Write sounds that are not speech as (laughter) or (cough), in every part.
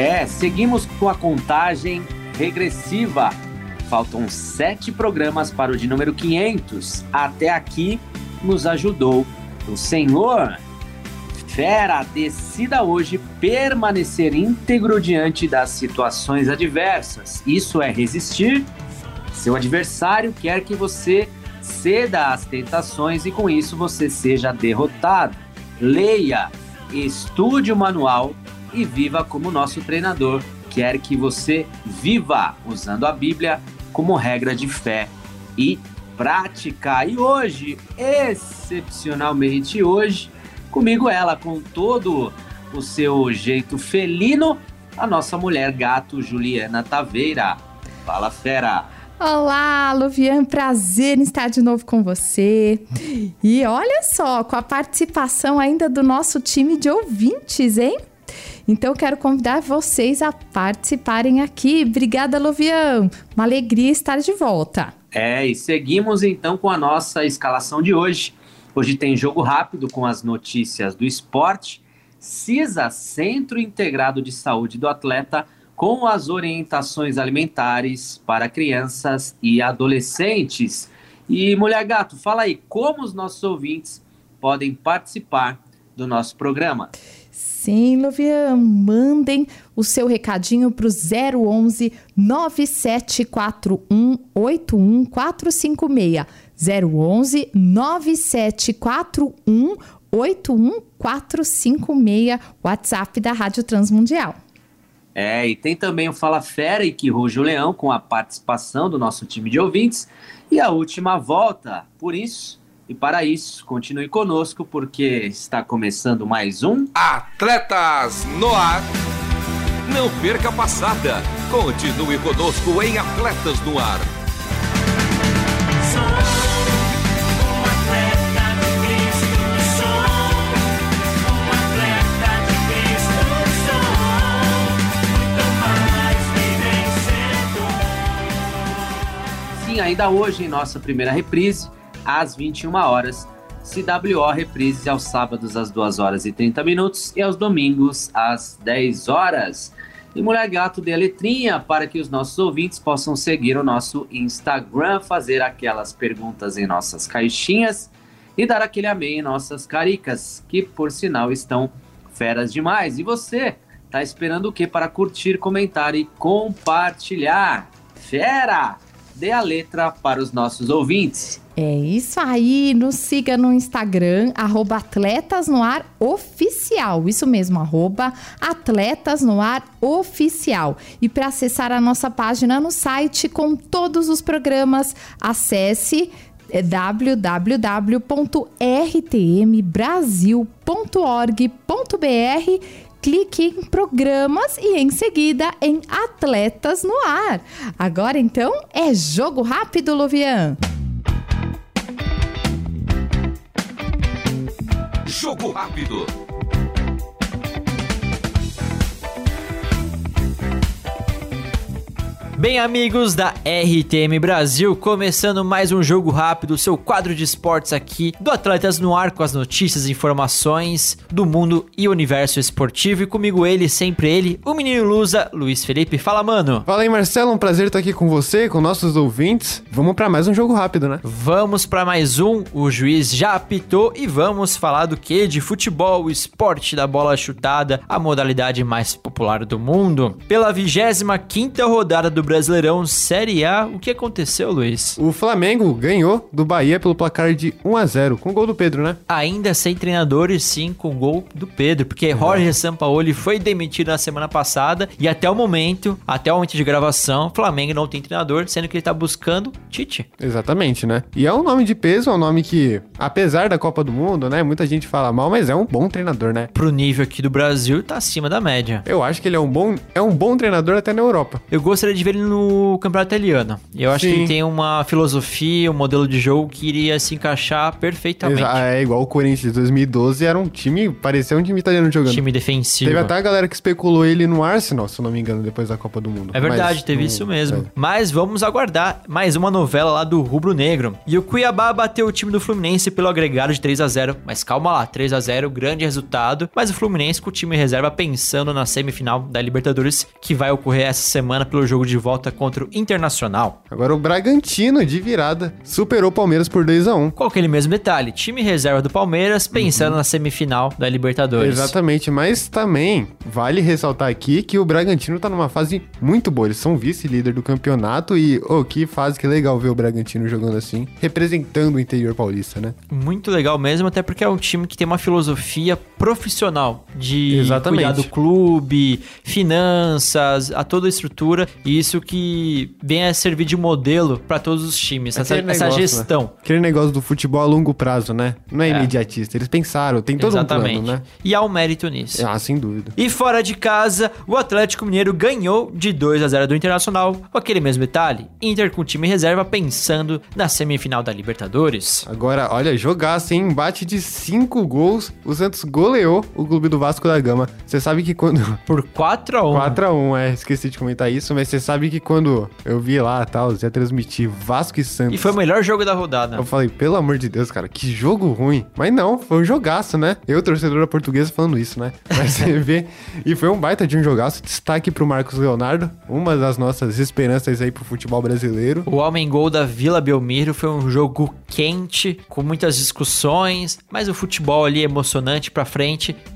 É, seguimos com a contagem regressiva. Faltam sete programas para o de número 500. Até aqui nos ajudou o Senhor. Fera, decida hoje permanecer íntegro diante das situações adversas. Isso é resistir. Seu adversário quer que você ceda às tentações e com isso você seja derrotado. Leia, estude o manual e viva como nosso treinador quer que você viva, usando a Bíblia como regra de fé e prática. E hoje, excepcionalmente hoje, comigo ela, com todo o seu jeito felino, a nossa mulher gato Juliana Taveira. Fala, fera! Olá, Luvian, prazer em estar de novo com você. E olha só, com a participação ainda do nosso time de ouvintes, hein? Então, quero convidar vocês a participarem aqui. Obrigada, Luvian. Uma alegria estar de volta. É, e seguimos então com a nossa escalação de hoje. Hoje tem jogo rápido com as notícias do esporte. CISA, Centro Integrado de Saúde do Atleta, com as orientações alimentares para crianças e adolescentes. E, Mulher Gato, fala aí como os nossos ouvintes podem participar do nosso programa. Sim, Luvian, mandem o seu recadinho para o 011 9741 81456. 011 9741 81456, WhatsApp da Rádio Transmundial. É, e tem também o Fala Fera e que ruge o leão com a participação do nosso time de ouvintes e a última volta. Por isso, e para isso, continue conosco porque está começando mais um Atletas no Ar. Não perca a passada. Continue conosco em Atletas no Ar. Sim, ainda hoje em nossa primeira reprise, às 21 horas. CWO reprise aos sábados às 2 horas e 30 minutos e aos domingos às 10 horas. E Mulher Gato dê a letrinha para que os nossos ouvintes possam seguir o nosso Instagram, fazer aquelas perguntas em nossas caixinhas e dar aquele amém em nossas caricas, que por sinal estão feras demais. E você, tá esperando o que para curtir, comentar e compartilhar? Fera! Dê a letra para os nossos ouvintes. É isso aí, nos siga no Instagram, arroba Atletas no Ar Oficial. Isso mesmo, arroba Atletas no Ar Oficial. E para acessar a nossa página no site com todos os programas, acesse www.rtmbrasil.org.br clique em programas e em seguida em Atletas no Ar. Agora então é jogo rápido, Luvian. Jogo rápido. Bem, amigos da RTM Brasil, começando mais um jogo rápido, seu quadro de esportes aqui do Atletas no Ar com as notícias e informações do mundo e universo esportivo. E comigo ele, sempre ele, o menino Lusa, Luiz Felipe. Fala, mano. Fala aí, Marcelo, um prazer estar aqui com você, com nossos ouvintes. Vamos para mais um jogo rápido, né? Vamos para mais um. O juiz já apitou e vamos falar do que? De futebol, o esporte da bola chutada, a modalidade mais popular do mundo. Pela 25 quinta rodada do Brasileirão Série A. O que aconteceu, Luiz? O Flamengo ganhou do Bahia pelo placar de 1 a 0 com o gol do Pedro, né? Ainda sem treinador e sim com o gol do Pedro, porque Jorge Sampaoli foi demitido na semana passada e até o momento, até o momento de gravação, o Flamengo não tem treinador, sendo que ele tá buscando Tite. Exatamente, né? E é um nome de peso, é um nome que apesar da Copa do Mundo, né? Muita gente fala mal, mas é um bom treinador, né? Pro nível aqui do Brasil, tá acima da média. Eu acho que ele é um bom, é um bom treinador até na Europa. Eu gostaria de ver ele no campeonato italiano. Eu acho Sim. que ele tem uma filosofia, um modelo de jogo que iria se encaixar perfeitamente. Exa- É igual o Corinthians de 2012, era um time, parecia um time italiano jogando. Time defensivo. Teve até a galera que especulou ele no Arsenal, se não me engano, depois da Copa do Mundo. É verdade, Mas teve não- isso mesmo. é. Mas vamos aguardar mais uma novela lá do Rubro Negro. E o Cuiabá bateu o time do Fluminense pelo agregado de 3 a 0 Mas calma lá, 3 a 0 grande resultado. Mas o Fluminense com o time reserva pensando na semifinal da Libertadores, que vai ocorrer essa semana pelo jogo de volta contra o Internacional. Agora o Bragantino, de virada, superou o Palmeiras por 2x1. Com aquele mesmo detalhe, time reserva do Palmeiras pensando na semifinal da Libertadores. Exatamente, mas também vale ressaltar aqui que o Bragantino tá numa fase muito boa. Eles são vice-líder do campeonato e, oh, que fase que legal ver o Bragantino jogando assim, representando o interior paulista, né? Muito legal mesmo, até porque é um time que tem uma filosofia profissional de Exatamente. cuidar do clube, finanças, a toda a estrutura, e isso que vem a servir de modelo para todos os times, essa, Aquele essa negócio, gestão. né? Aquele negócio do futebol a longo prazo, né? Não é, imediatista. Eles pensaram, tem todo Exatamente. um plano, né? E há um mérito nisso. Ah, sem dúvida. E fora de casa, o Atlético Mineiro ganhou de 2 a 0 do Internacional. Com aquele mesmo detalhe, Inter com time reserva pensando na semifinal da Libertadores. Agora, olha, jogasse, hein? Embate de cinco gols, o Santos goleou o clube do Vasco da Gama. Você sabe que quando... (laughs) Por 4 a 1 4x1, é, esqueci de comentar isso, mas você sabe que quando eu vi lá, tal, ia transmitir Vasco e Santos. E foi o melhor jogo da rodada. Eu falei, pelo amor de Deus, cara, que jogo ruim. Mas não, foi um jogaço, né? Eu, torcedor da portuguesa, falando isso, né? (laughs) Mas você vê. E foi um baita de um jogaço. Destaque pro Marcos Leonardo, uma das nossas esperanças aí pro futebol brasileiro. O Homem Gol da Vila Belmiro foi um jogo quente, com muitas discussões, mas o futebol ali é emocionante pra frente.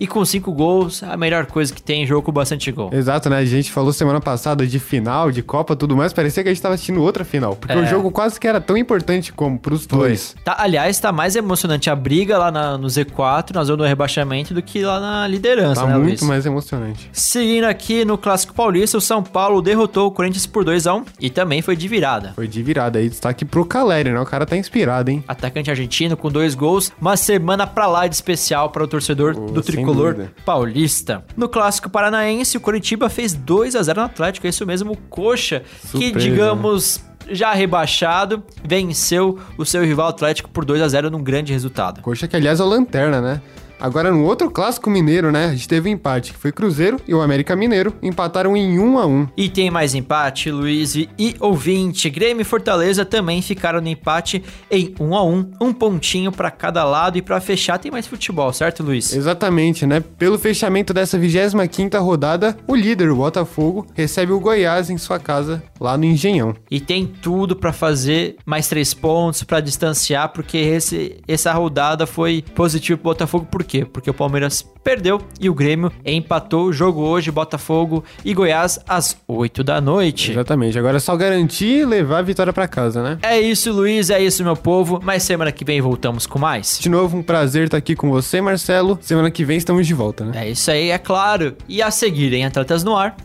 E com cinco gols, a melhor coisa que tem em jogo com bastante gol. Exato, né? A gente falou semana passada de final, de Copa tudo mais. Parecia que a gente tava assistindo outra final. Porque É. o jogo quase que era tão importante como pros dois. Tá, aliás, tá mais emocionante a briga lá na- no Z4, na zona do rebaixamento, do que lá na liderança, Tá né, muito Luiz? mais emocionante. Seguindo aqui no Clássico Paulista, o São Paulo derrotou o Corinthians por 2x1 e também foi de virada. Foi de virada aí. Destaque pro Caleri, né? O cara tá inspirado, hein? Atacante argentino com dois gols, uma semana pra lá de especial para o torcedor Do tricolor paulista. No clássico paranaense, o Coritiba fez 2 a 0 no Atlético, é isso mesmo, o Coxa, que Surpresa, digamos já rebaixado, venceu o seu rival Atlético por 2 a 0 num grande resultado. Coxa que, aliás, é o Lanterna, né? Agora, no outro clássico mineiro, né? A gente teve um empate, que foi Cruzeiro e o América Mineiro empataram em 1 a 1 E tem mais empate, Luiz e ouvinte. Grêmio e Fortaleza também ficaram no empate em 1 a 1 um pontinho pra cada lado e pra fechar tem mais futebol, certo, Luiz? Exatamente, né? Pelo fechamento dessa 25ª rodada, o líder, o Botafogo, recebe o Goiás em sua casa, lá no Engenhão. E tem tudo pra fazer mais três pontos, pra distanciar, porque esse, essa rodada foi positiva pro Botafogo. Por quê? Porque o Palmeiras perdeu e o Grêmio empatou o jogo hoje, Botafogo e Goiás, às 8 da noite. Exatamente. Agora é só garantir e levar a vitória pra casa, né? É isso, Luiz, é isso, meu povo. Mas semana que vem voltamos com mais. De novo, um prazer estar aqui com você, Marcelo. Semana que vem estamos de volta, né? É isso aí, é claro. E a seguir em Atletas no Ar.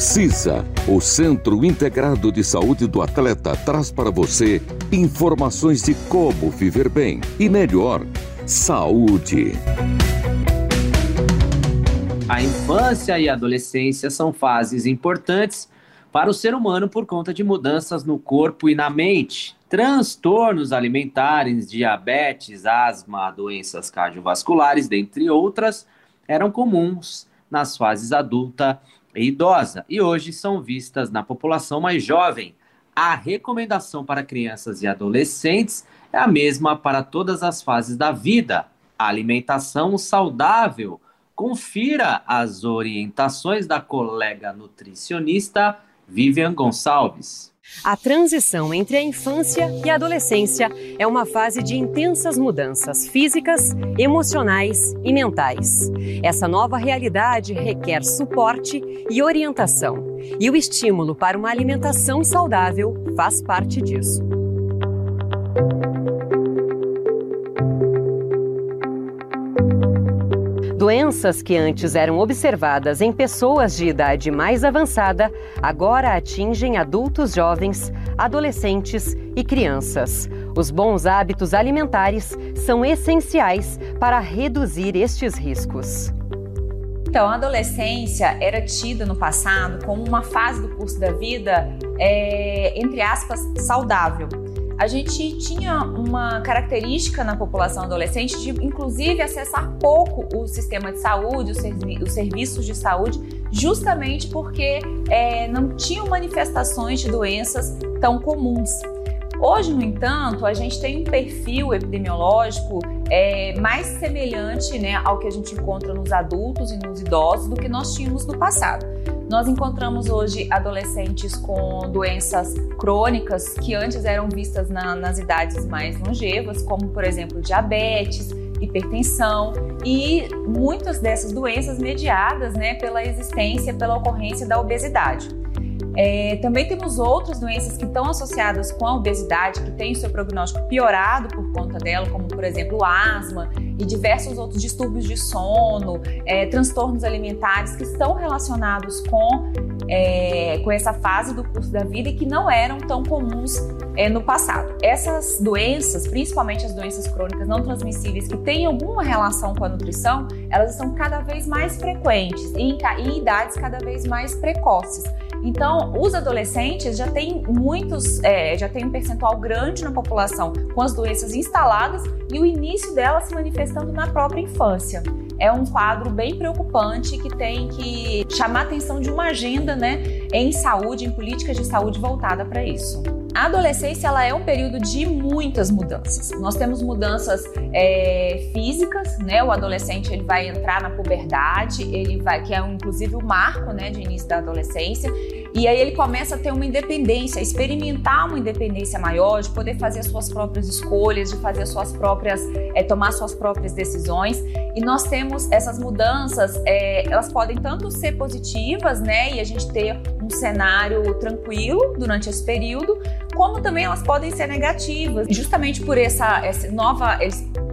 CISA, o Centro Integrado de Saúde do Atleta, traz para você informações de como viver bem e melhor. Saúde. A infância e a adolescência são fases importantes para o ser humano por conta de mudanças no corpo e na mente. Transtornos alimentares, diabetes, asma, doenças cardiovasculares, dentre outras, eram comuns nas fases adulta e idosa e hoje são vistas na população mais jovem. A recomendação para crianças e adolescentes é a mesma para todas as fases da vida. A alimentação saudável. Confira as orientações da colega nutricionista Vivian Gonçalves. A transição entre a infância e a adolescência é uma fase de intensas mudanças físicas, emocionais e mentais. Essa nova realidade requer suporte e orientação, e o estímulo para uma alimentação saudável faz parte disso. Doenças que antes eram observadas em pessoas de idade mais avançada agora atingem adultos jovens, adolescentes e crianças. Os bons hábitos alimentares são essenciais para reduzir estes riscos. Então, a adolescência era tida no passado como uma fase do curso da vida, é, entre aspas, saudável. A gente tinha uma característica na população adolescente de, inclusive, acessar pouco o sistema de saúde, os, servi os serviços de saúde, justamente porque é, não tinham manifestações de doenças tão comuns. Hoje, no entanto, a gente tem um perfil epidemiológico é, mais semelhante né, ao que a gente encontra nos adultos e nos idosos do que nós tínhamos no passado. Nós encontramos hoje adolescentes com doenças crônicas que antes eram vistas na, nas idades mais longevas, como por exemplo diabetes, hipertensão e muitas dessas doenças mediadas né, pela existência, pela ocorrência da obesidade. É, também temos outras doenças que estão associadas com a obesidade, que têm seu prognóstico piorado por conta dela, como por exemplo o asma e diversos outros distúrbios de sono, é, transtornos alimentares que estão relacionados com, é, com essa fase do curso da vida e que não eram tão comuns é, no passado. Essas doenças, principalmente as doenças crônicas não transmissíveis que têm alguma relação com a nutrição, elas estão cada vez mais frequentes e em, em idades cada vez mais precoces. Então, os adolescentes já têm muitos, é, já tem um percentual grande na população com as doenças instaladas e o início delas se manifestando na própria infância. É um quadro bem preocupante que tem que chamar a atenção de uma agenda, né, em saúde, em políticas de saúde voltada para isso. A adolescência ela é um período de muitas mudanças. Nós temos mudanças é, físicas, né? O adolescente ele vai entrar na puberdade, ele vai que é inclusive o marco, né, de início da adolescência. E aí ele começa a ter uma independência, experimentar uma independência maior, de poder fazer suas próprias escolhas, de fazer suas próprias, é, tomar suas próprias decisões. E nós temos essas mudanças, é, elas podem tanto ser positivas, né, e a gente ter um cenário tranquilo durante esse período, como também elas podem ser negativas, justamente por essa, essa nova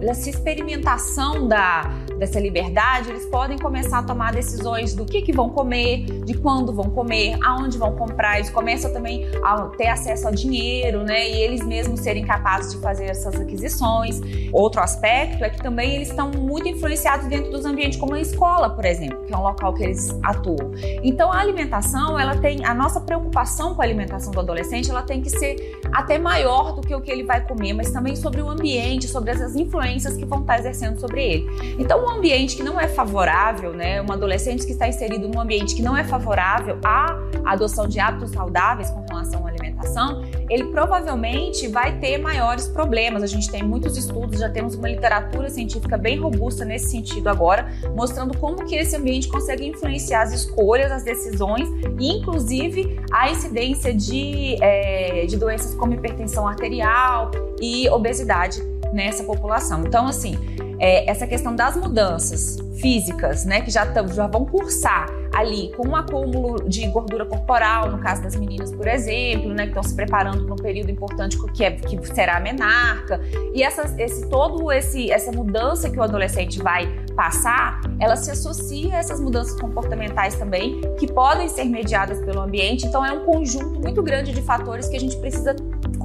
essa experimentação da, dessa liberdade, eles podem começar a tomar decisões do que, que vão comer, de quando vão comer, aonde vão comprar. Eles começam também a ter acesso ao dinheiro, né? E eles mesmos serem capazes de fazer essas aquisições. Outro aspecto é que também eles estão muito influenciados dentro dos ambientes como a escola, por exemplo, que é um local que eles atuam. Então a alimentação, ela tem a nossa preocupação com a alimentação do adolescente, ela tem que ser até maior do que o que ele vai comer, mas também sobre o ambiente, sobre as influências que vão estar exercendo sobre ele. Então, um ambiente que não é favorável, né, um adolescente que está inserido num ambiente que não é favorável à adoção de hábitos saudáveis com relação à alimentação, ele provavelmente vai ter maiores problemas. A gente tem muitos estudos, já temos uma literatura científica bem robusta nesse sentido agora, mostrando como que esse ambiente consegue influenciar as escolhas, as decisões e, inclusive, a incidência de, é, de doenças como hipertensão arterial e obesidade nessa população. Então, assim, é, essa questão das mudanças físicas, né, que já, já vão cursar ali com um acúmulo de gordura corporal, no caso das meninas, por exemplo, né, que estão se preparando para um período importante que, é, que será a menarca, e essa, esse, todo esse, essa mudança que o adolescente vai passar, ela se associa a essas mudanças comportamentais também, que podem ser mediadas pelo ambiente, então é um conjunto muito grande de fatores que a gente precisa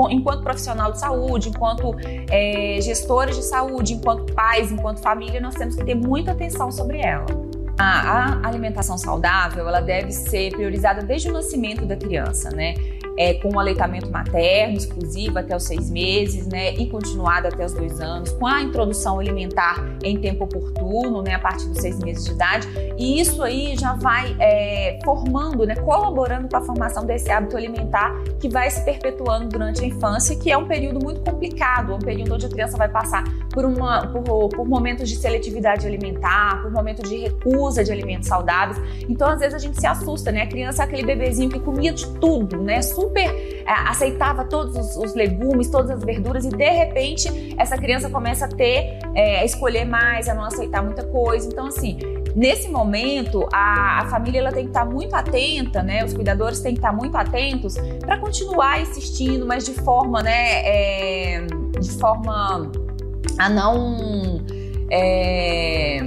enquanto profissional de saúde, enquanto é, gestores de saúde, enquanto pais, enquanto família, nós temos que ter muita atenção sobre ela. A, a alimentação saudável, ela deve ser priorizada desde o nascimento da criança, né? É, com o aleitamento materno exclusivo até os seis meses, né, e continuado até os dois anos, com a introdução alimentar em tempo oportuno, né, a partir dos seis meses de idade, e isso aí já vai é, formando, né, colaborando para a formação desse hábito alimentar que vai se perpetuando durante a infância, que é um período muito complicado, um período onde a criança vai passar por, uma, por, por momentos de seletividade alimentar, por momentos de recusa de alimentos saudáveis. Então, às vezes a gente se assusta, né? A criança é aquele bebezinho que comia de tudo, né? super é, aceitava todos os, os, legumes, todas as verduras, e de repente essa criança começa a ter, é, a escolher mais, a não aceitar muita coisa. Então, assim, nesse momento, a, a família ela tem que estar muito atenta, né? Os cuidadores têm que estar muito atentos para continuar insistindo, mas de forma, né? É, de forma a não. É,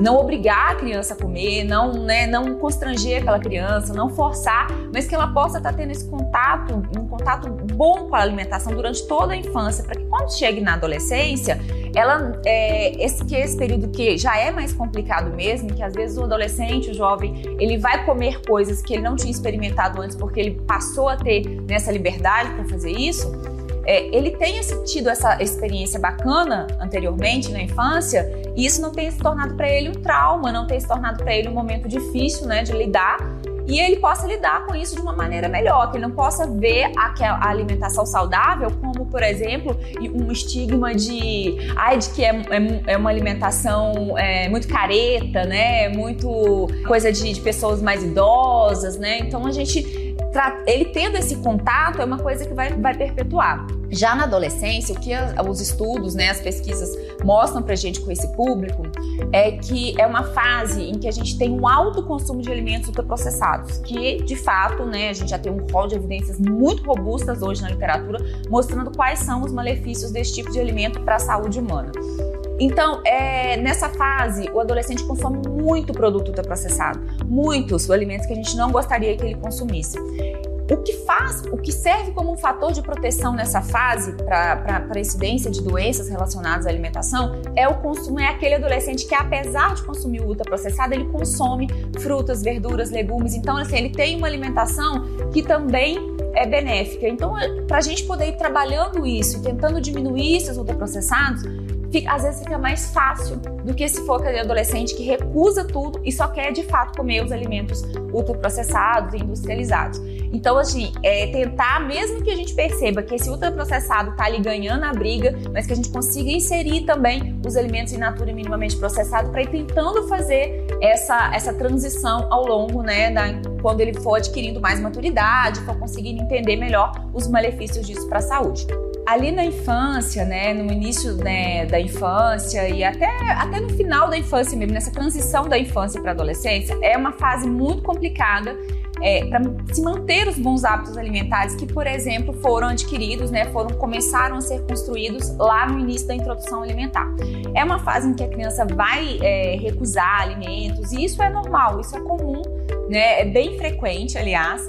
não obrigar a criança a comer, não, né, não constranger aquela criança, não forçar, mas que ela possa estar tendo esse contato, um contato bom com a alimentação durante toda a infância, para que quando chegue na adolescência, ela é, esse que esse período que já é mais complicado mesmo, que às vezes o adolescente, o jovem, ele vai comer coisas que ele não tinha experimentado antes porque ele passou a ter nessa liberdade para fazer isso é, ele tenha tido essa experiência bacana anteriormente na infância e isso não tenha se tornado para ele um trauma, não tenha se tornado para ele um momento difícil, né, de lidar e ele possa lidar com isso de uma maneira melhor, que ele não possa ver a, alimentação saudável como, por exemplo, um estigma de, ai, de que é, é, é uma alimentação é, muito careta, né, muito coisa de, de pessoas mais idosas, né, então a gente ele tendo esse contato é uma coisa que vai, vai perpetuar. Já na adolescência, o que os estudos, né, as pesquisas mostram pra gente com esse público é que é uma fase em que a gente tem um alto consumo de alimentos ultraprocessados, que de fato, né, a gente já tem um rol de evidências muito robustas hoje na literatura mostrando quais são os malefícios desse tipo de alimento para a saúde humana. Então, é, nessa fase, o adolescente consome muito produto ultraprocessado, muitos alimentos que a gente não gostaria que ele consumisse. O que faz, o que serve como um fator de proteção nessa fase para a incidência de doenças relacionadas à alimentação é o consumo, é aquele adolescente que, apesar de consumir o ultraprocessado, ele consome frutas, verduras, legumes. Então, assim, ele tem uma alimentação que também é benéfica. Então, para a gente poder ir trabalhando isso, tentando diminuir esses ultraprocessados, fica, às vezes fica mais fácil do que se for aquele adolescente que recusa tudo e só quer de fato comer os alimentos ultraprocessados e industrializados. Então, assim, é tentar, mesmo que a gente perceba que esse ultraprocessado está ali ganhando a briga, mas que a gente consiga inserir também os alimentos in natura minimamente processados para ir tentando fazer essa, essa transição ao longo, né, da, quando ele for adquirindo mais maturidade, for conseguindo entender melhor os malefícios disso para a saúde ali na infância, né, no início né, da infância e até, até no final da infância mesmo, nessa transição da infância para a adolescência, é uma fase muito complicada é, para se manter os bons hábitos alimentares que, por exemplo, foram adquiridos, né, foram começaram a ser construídos lá no início da introdução alimentar. É uma fase em que a criança vai é, recusar alimentos e isso é normal, isso é comum, né, é bem frequente, aliás.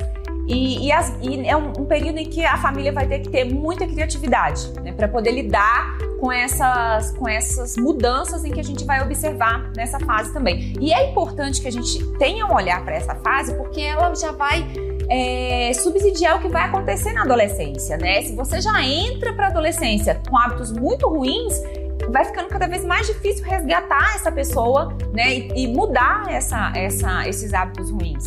E, e, as, e é um, um, período em que a família vai ter que ter muita criatividade né, para poder lidar com essas, com essas mudanças em que a gente vai observar nessa fase também. E é importante que a gente tenha um olhar para essa fase, porque ela já vai é, subsidiar o que vai acontecer na adolescência, né? Se você já entra para a adolescência com hábitos muito ruins, vai ficando cada vez mais difícil resgatar essa pessoa, né? E, e mudar essa, essa, esses hábitos ruins.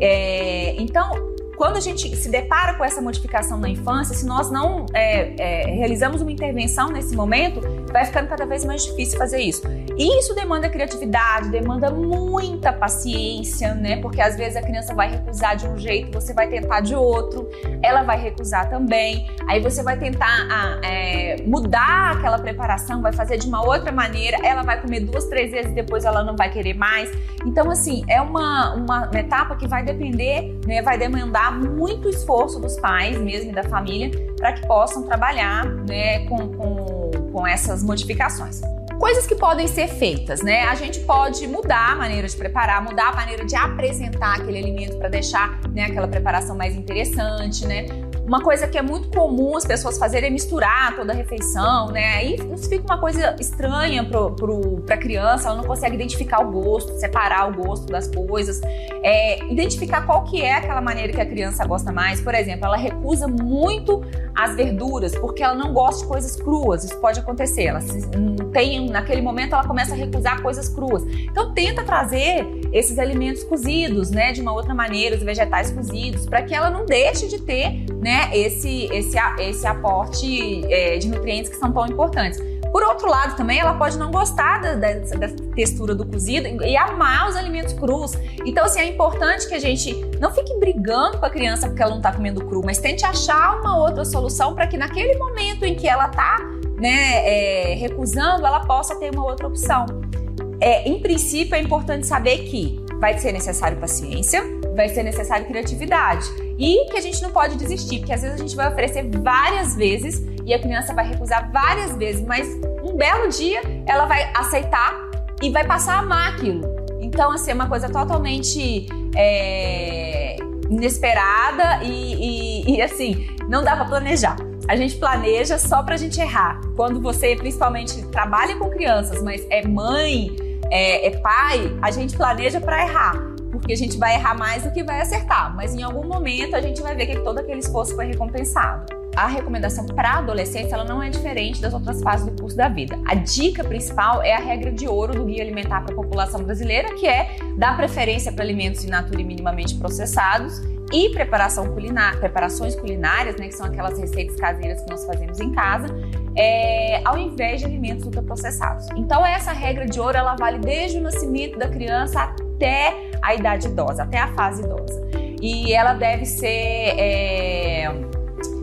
É, então, quando a gente se depara com essa modificação na infância, se nós não é, é, realizamos uma intervenção nesse momento, vai ficando cada vez mais difícil fazer isso. E isso demanda criatividade, demanda muita paciência, né? Porque às vezes a criança vai recusar de um jeito, você vai tentar de outro, ela vai recusar também. Aí você vai tentar ah, é, mudar aquela preparação, vai fazer de uma outra maneira, ela vai comer duas, três vezes, depois ela não vai querer mais. Então, assim, é uma, uma etapa que vai depender, né? Vai demandar muito esforço dos pais mesmo e da família para que possam trabalhar né, com, com, com essas modificações. Coisas que podem ser feitas, né? A gente pode mudar a maneira de preparar, mudar a maneira de apresentar aquele alimento para deixar né, aquela preparação mais interessante, né? Uma coisa que é muito comum as pessoas fazerem é misturar toda a refeição, né? Aí fica uma coisa estranha para a criança, ela não consegue identificar o gosto, separar o gosto das coisas, é, identificar qual que é aquela maneira que a criança gosta mais. Por exemplo, ela recusa muito as verduras porque ela não gosta de coisas cruas. Isso pode acontecer. Ela tem naquele momento ela começa a recusar coisas cruas. Então tenta trazer esses alimentos cozidos, né, de uma outra maneira, os vegetais cozidos, para que ela não deixe de ter, né, esse esse esse aporte é, de nutrientes que são tão importantes. Por outro lado, também ela pode não gostar da, da, da, textura do cozido e amar os alimentos crus. Então, assim, é importante que a gente não fique brigando com a criança porque ela não está comendo cru, mas tente achar uma outra solução para que naquele momento em que ela está né, é, recusando, ela possa ter uma outra opção. É, em princípio, é importante saber que vai ser necessário paciência, vai ser necessário criatividade e que a gente não pode desistir, porque às vezes a gente vai oferecer várias vezes e a criança vai recusar várias vezes, mas um belo dia ela vai aceitar e vai passar a amar aquilo. Então, assim, é uma coisa totalmente é, inesperada e, e, e, assim, não dá para planejar. A gente planeja só pra gente errar. Quando você, principalmente, trabalha com crianças, mas é mãe, é, é pai, a gente planeja para errar. Porque a gente vai errar mais do que vai acertar. Mas em algum momento a gente vai ver que todo aquele esforço foi recompensado a recomendação para adolescência ela não é diferente das outras fases do curso da vida. A dica principal é a regra de ouro do Guia Alimentar para a População Brasileira, que é dar preferência para alimentos in natura e minimamente processados e preparação culinária, preparações culinárias, né, que são aquelas receitas caseiras que nós fazemos em casa, é, ao invés de alimentos ultraprocessados. Então essa regra de ouro ela vale desde o nascimento da criança até a idade idosa, até a fase idosa. E ela deve ser é,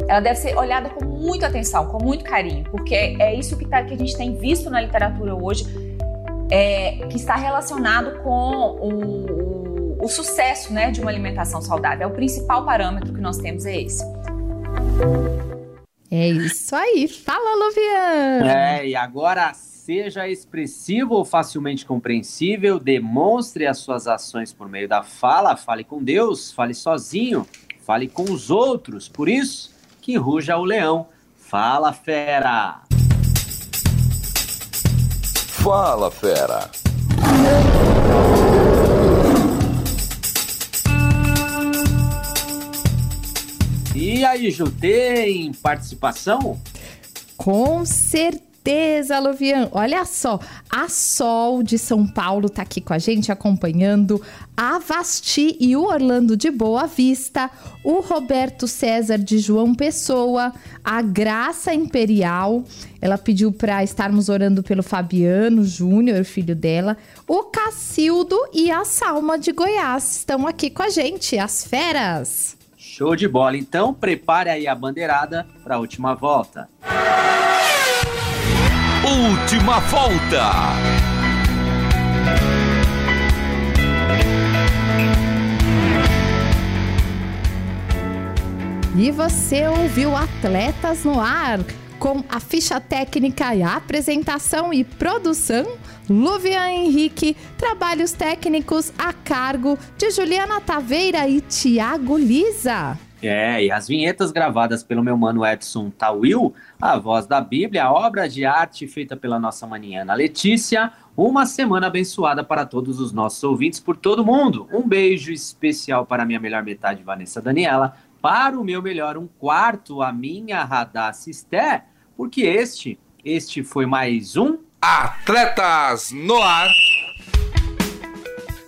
ela deve ser olhada com muita atenção, com muito carinho, porque é isso que, tá, que a gente tem visto na literatura hoje, é, que está relacionado com o, o, sucesso né, de uma alimentação saudável. É o principal parâmetro que nós temos é esse. É isso aí. Fala, Luvian! É, e agora seja expressivo ou facilmente compreensível, demonstre as suas ações por meio da fala, fale com Deus, fale sozinho, fale com os outros. Por isso, que ruja o leão. Fala, fera! Fala, fera! E aí, Ju, tem participação? Com certeza Luvian. Olha só, a Sol de São Paulo tá aqui com a gente acompanhando, a Vasti e o Orlando de Boa Vista, o Roberto César de João Pessoa, a Graça Imperial. Ela pediu para estarmos orando pelo Fabiano Júnior, filho dela, o Cacildo e a Salma de Goiás estão aqui com a gente, as feras. Show de bola. Então, prepare aí a bandeirada para a última volta. Última volta. E você ouviu Atletas no Ar com a ficha técnica e a apresentação e produção Luvian Henrique, trabalhos técnicos a cargo de Juliana Taveira e Tiago Lisa. É, e as vinhetas gravadas pelo meu mano Edson Tawil, a voz da Bíblia, a obra de arte feita pela nossa maniana Letícia. Uma semana abençoada para todos os nossos ouvintes por todo mundo. Um beijo especial para minha melhor metade, Vanessa Daniela. Para o meu melhor um quarto, a minha Radassa Esté, porque este, este foi mais um Atletas no Ar.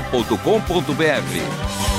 portal.com.br.